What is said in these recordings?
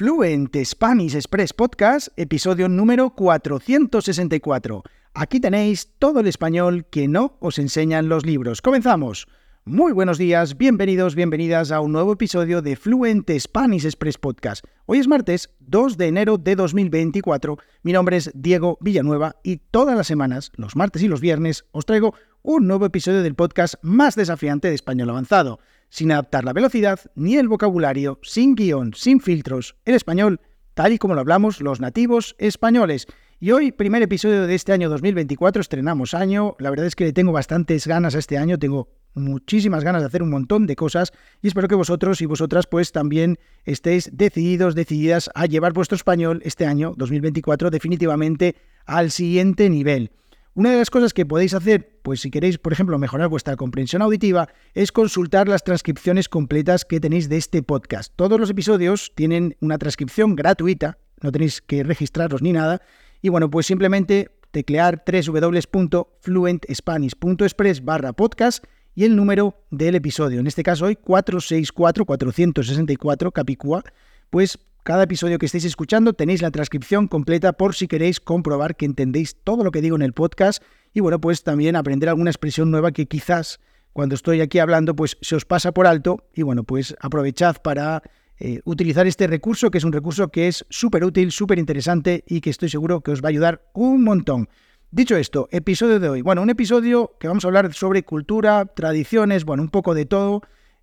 Fluent Spanish Express Podcast, episodio número 464. Aquí tenéis todo el español que no os enseñan los libros. Comenzamos. Muy buenos días, bienvenidos, bienvenidas a un nuevo episodio de Fluent Spanish Express Podcast. Hoy es martes 2 de enero de 2024. Mi nombre es Diego Villanueva y todas las semanas, los martes y los viernes, os traigo un nuevo episodio del podcast más desafiante de español avanzado sin adaptar la velocidad ni el vocabulario, sin guion, sin filtros, el español tal y como lo hablamos los nativos españoles. Y hoy, primer episodio de este año 2024, estrenamos año. La verdad es que le tengo bastantes ganas a este año, tengo muchísimas ganas de hacer un montón de cosas y espero que vosotros y vosotras pues también estéis decididos, decididas a llevar vuestro español este año 2024 definitivamente al siguiente nivel. Una de las cosas que podéis hacer, pues si queréis, por ejemplo, mejorar vuestra comprensión auditiva, es consultar las transcripciones completas que tenéis de este podcast. Todos los episodios tienen una transcripción gratuita, no tenéis que registraros ni nada. Y bueno, pues simplemente teclear www.fluentspanish.express barra podcast y el número del episodio. En este caso hoy 464-464 Capicúa, pues cada episodio que estéis escuchando tenéis la transcripción completa por si queréis comprobar que entendéis todo lo que digo en el podcast y bueno, pues también aprender alguna expresión nueva que quizás cuando estoy aquí hablando pues se os pasa por alto y bueno, pues aprovechad para eh, utilizar este recurso que es un recurso que es súper útil, súper interesante y que estoy seguro que os va a ayudar un montón. Dicho esto, episodio de hoy. Bueno, un episodio que vamos a hablar sobre cultura, tradiciones, bueno, un poco de todo.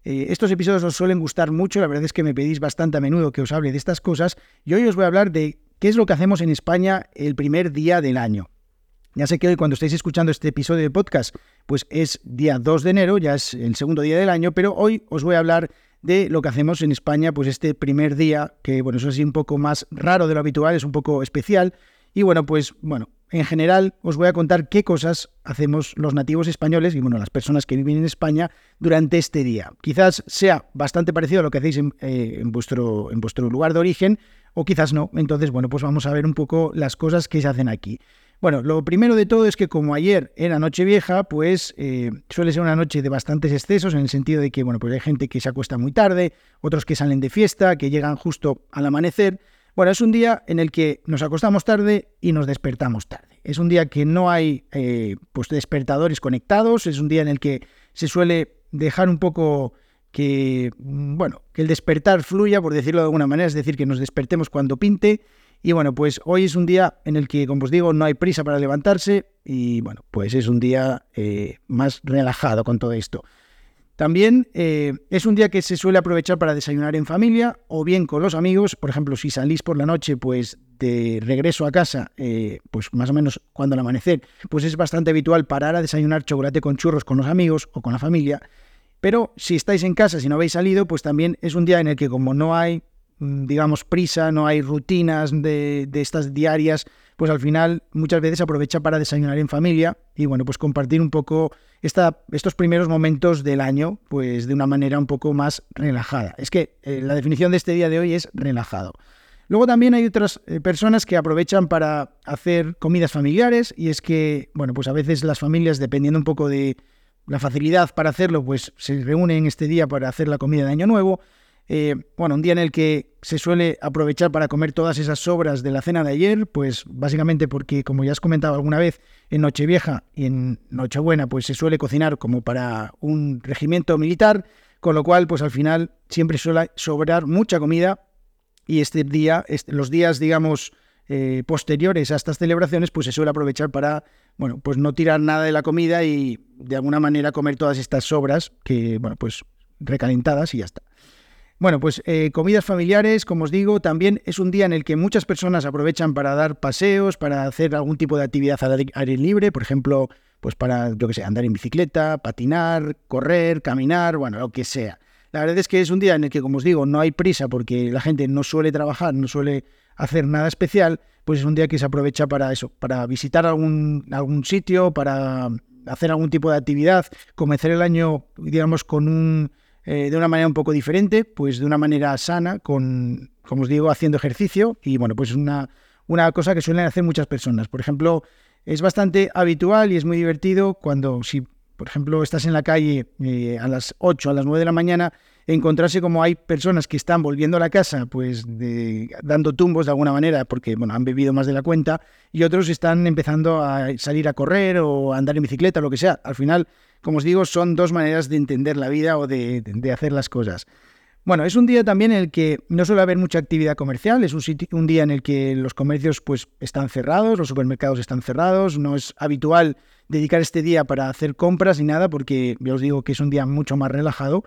Eh, estos episodios os suelen gustar mucho, la verdad es que me pedís bastante a menudo que os hable de estas cosas y hoy os voy a hablar de qué es lo que hacemos en España el primer día del año. Ya sé que hoy cuando estáis escuchando este episodio de podcast, pues es día 2 de enero, ya es el segundo día del año, pero hoy os voy a hablar de lo que hacemos en España, pues este primer día, que bueno, es así un poco más raro de lo habitual, es un poco especial. Y bueno, pues bueno, en general, os voy a contar qué cosas hacemos los nativos españoles y bueno, las personas que viven en España durante este día. Quizás sea bastante parecido a lo que hacéis en, eh, vuestro, en vuestro lugar de origen, o quizás no. Entonces, bueno, pues vamos a ver un poco las cosas que se hacen aquí. Bueno, lo primero de todo es que como ayer era noche vieja, pues eh, suele ser una noche de bastantes excesos, en el sentido de que, bueno, pues hay gente que se acuesta muy tarde, otros que salen de fiesta, que llegan justo al amanecer. Bueno, es un día en el que nos acostamos tarde y nos despertamos tarde. Es un día que no hay eh, pues despertadores conectados, es un día en el que se suele dejar un poco que, bueno, que el despertar fluya, por decirlo de alguna manera, es decir, que nos despertemos cuando pinte. Y bueno, pues hoy es un día en el que, como os digo, no hay prisa para levantarse y bueno, pues es un día eh, más relajado con todo esto. También eh, es un día que se suele aprovechar para desayunar en familia o bien con los amigos. Por ejemplo, si salís por la noche, pues de regreso a casa, eh, pues más o menos cuando al amanecer, pues es bastante habitual parar a desayunar chocolate con churros con los amigos o con la familia. Pero si estáis en casa, si no habéis salido, pues también es un día en el que como no hay, digamos, prisa, no hay rutinas de, de estas diarias, pues al final muchas veces aprovecha para desayunar en familia y bueno, pues compartir un poco esta, estos primeros momentos del año, pues de una manera un poco más relajada. Es que eh, la definición de este día de hoy es relajado. Luego también hay otras eh, personas que aprovechan para hacer comidas familiares y es que, bueno, pues a veces las familias, dependiendo un poco de la facilidad para hacerlo, pues se reúnen este día para hacer la comida de Año Nuevo eh, bueno, un día en el que se suele aprovechar para comer todas esas sobras de la cena de ayer, pues básicamente porque, como ya has comentado alguna vez, en Nochevieja y en Nochebuena, pues se suele cocinar como para un regimiento militar, con lo cual, pues al final siempre suele sobrar mucha comida y este día, este, los días, digamos, eh, posteriores a estas celebraciones, pues se suele aprovechar para, bueno, pues no tirar nada de la comida y de alguna manera comer todas estas sobras que, bueno, pues recalentadas y ya está. Bueno, pues eh, comidas familiares, como os digo, también es un día en el que muchas personas aprovechan para dar paseos, para hacer algún tipo de actividad al aire libre, por ejemplo, pues para, yo que sé, andar en bicicleta, patinar, correr, caminar, bueno, lo que sea. La verdad es que es un día en el que, como os digo, no hay prisa porque la gente no suele trabajar, no suele hacer nada especial, pues es un día que se aprovecha para eso, para visitar algún, algún sitio, para hacer algún tipo de actividad, comenzar el año, digamos, con un eh, de una manera un poco diferente, pues de una manera sana, con, como os digo, haciendo ejercicio. Y bueno, pues es una, una cosa que suelen hacer muchas personas. Por ejemplo, es bastante habitual y es muy divertido cuando, si por ejemplo estás en la calle eh, a las 8, a las 9 de la mañana, encontrarse como hay personas que están volviendo a la casa, pues dando tumbos de alguna manera, porque bueno, han bebido más de la cuenta, y otros están empezando a salir a correr o a andar en bicicleta, lo que sea. Al final, como os digo, son dos maneras de entender la vida o de, hacer las cosas. Bueno, es un día también en el que no suele haber mucha actividad comercial, es un, un, día en el que los comercios pues están cerrados, los supermercados están cerrados, no es habitual dedicar este día para hacer compras ni nada porque ya os digo que es un día mucho más relajado.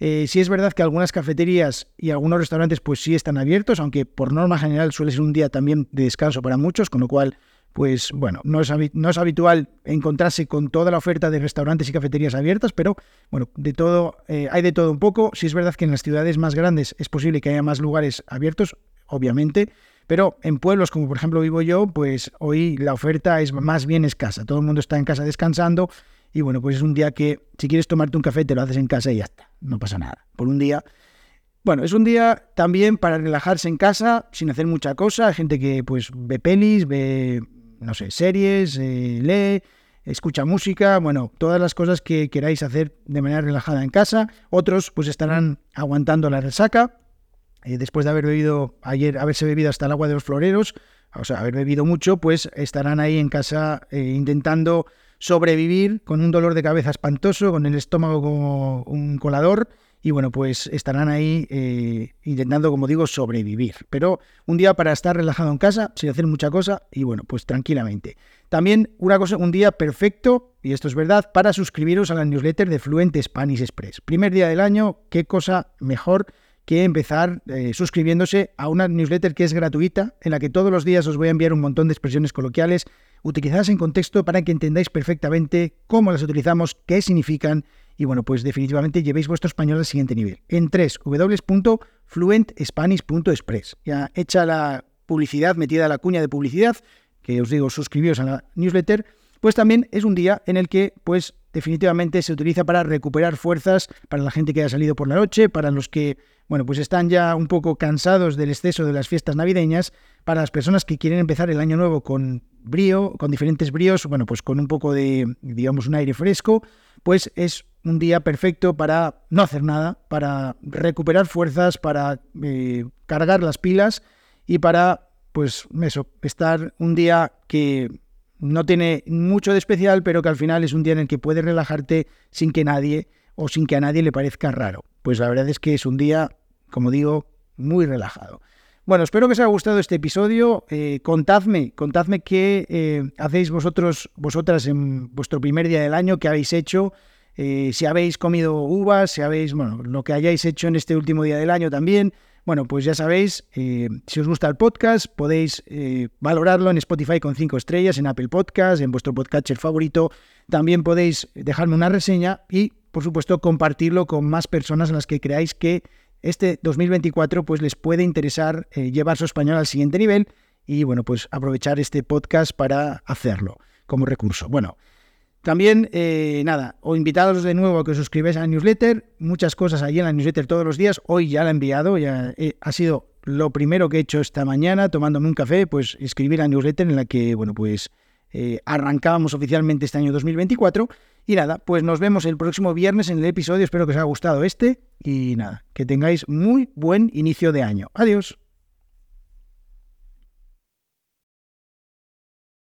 Eh, sí es verdad que algunas cafeterías y algunos restaurantes pues sí están abiertos, aunque por norma general suele ser un día también de descanso para muchos, con lo cual pues bueno, no es, habitual encontrarse con toda la oferta de restaurantes y cafeterías abiertas, pero bueno, de todo, eh, hay de todo un poco. Sí es verdad que en las ciudades más grandes es posible que haya más lugares abiertos, obviamente, pero en pueblos como por ejemplo vivo yo, pues hoy la oferta es más bien escasa. Todo el mundo está en casa descansando y bueno, pues es un día que si quieres tomarte un café te lo haces en casa y ya está, no pasa nada. Por un día. Bueno, es un día también para relajarse en casa sin hacer mucha cosa. Hay gente que pues ve pelis, ve, no sé, series, eh, lee, escucha música, bueno, todas las cosas que queráis hacer de manera relajada en casa. Otros pues estarán aguantando la resaca. Eh, después de haber bebido ayer, haberse bebido hasta el agua de los floreros, o sea, haber bebido mucho, pues estarán ahí en casa eh, intentando sobrevivir con un dolor de cabeza espantoso, con el estómago como un colador. Y bueno, pues estarán ahí eh, intentando, como digo, sobrevivir. Pero un día para estar relajado en casa, sin hacer mucha cosa, y bueno, pues tranquilamente. También una cosa, un día perfecto, y esto es verdad, para suscribiros a la newsletter de Fluent Spanish Express. Primer día del año, qué cosa mejor que empezar eh, suscribiéndose a una newsletter que es gratuita, en la que todos los días os voy a enviar un montón de expresiones coloquiales utilizadas en contexto para que entendáis perfectamente cómo las utilizamos, qué significan y bueno, pues definitivamente llevéis vuestro español al siguiente nivel. En www.fluentspanish.express. Ya hecha la publicidad, metida la cuña de publicidad, que os digo, suscribíos a la newsletter, pues también es un día en el que pues definitivamente se utiliza para recuperar fuerzas para la gente que ha salido por la noche, para los que, bueno, pues están ya un poco cansados del exceso de las fiestas navideñas, para las personas que quieren empezar el año nuevo con brío, con diferentes bríos, bueno, pues con un poco de, digamos, un aire fresco, pues es un día perfecto para no hacer nada, para recuperar fuerzas, para eh, cargar las pilas y para, pues eso, estar un día que no tiene mucho de especial, pero que al final es un día en el que puedes relajarte sin que nadie o sin que a nadie le parezca raro. Pues la verdad es que es un día, como digo, muy relajado. Bueno, espero que os haya gustado este episodio. Eh, contadme, contadme qué eh, hacéis vosotros, vosotras en vuestro primer día del año, qué habéis hecho, eh, si habéis comido uvas, si habéis, bueno, lo que hayáis hecho en este último día del año también. Bueno, pues ya sabéis, eh, si os gusta el podcast, podéis eh, valorarlo en Spotify con 5 estrellas, en Apple Podcast, en vuestro podcatcher favorito. También podéis dejarme una reseña y, por supuesto, compartirlo con más personas a las que creáis que este 2024 pues, les puede interesar eh, llevar su español al siguiente nivel y, bueno, pues aprovechar este podcast para hacerlo como recurso. Bueno, también, eh, nada, os invitados de nuevo a que os suscribáis a la newsletter. Muchas cosas allí en la newsletter todos los días. Hoy ya la he enviado, ya ha sido lo primero que he hecho esta mañana, tomándome un café, pues escribir la newsletter en la que, bueno, pues eh, arrancábamos oficialmente este año 2024. Y nada, pues nos vemos el próximo viernes en el episodio. Espero que os haya gustado este. Y nada, que tengáis muy buen inicio de año. Adiós.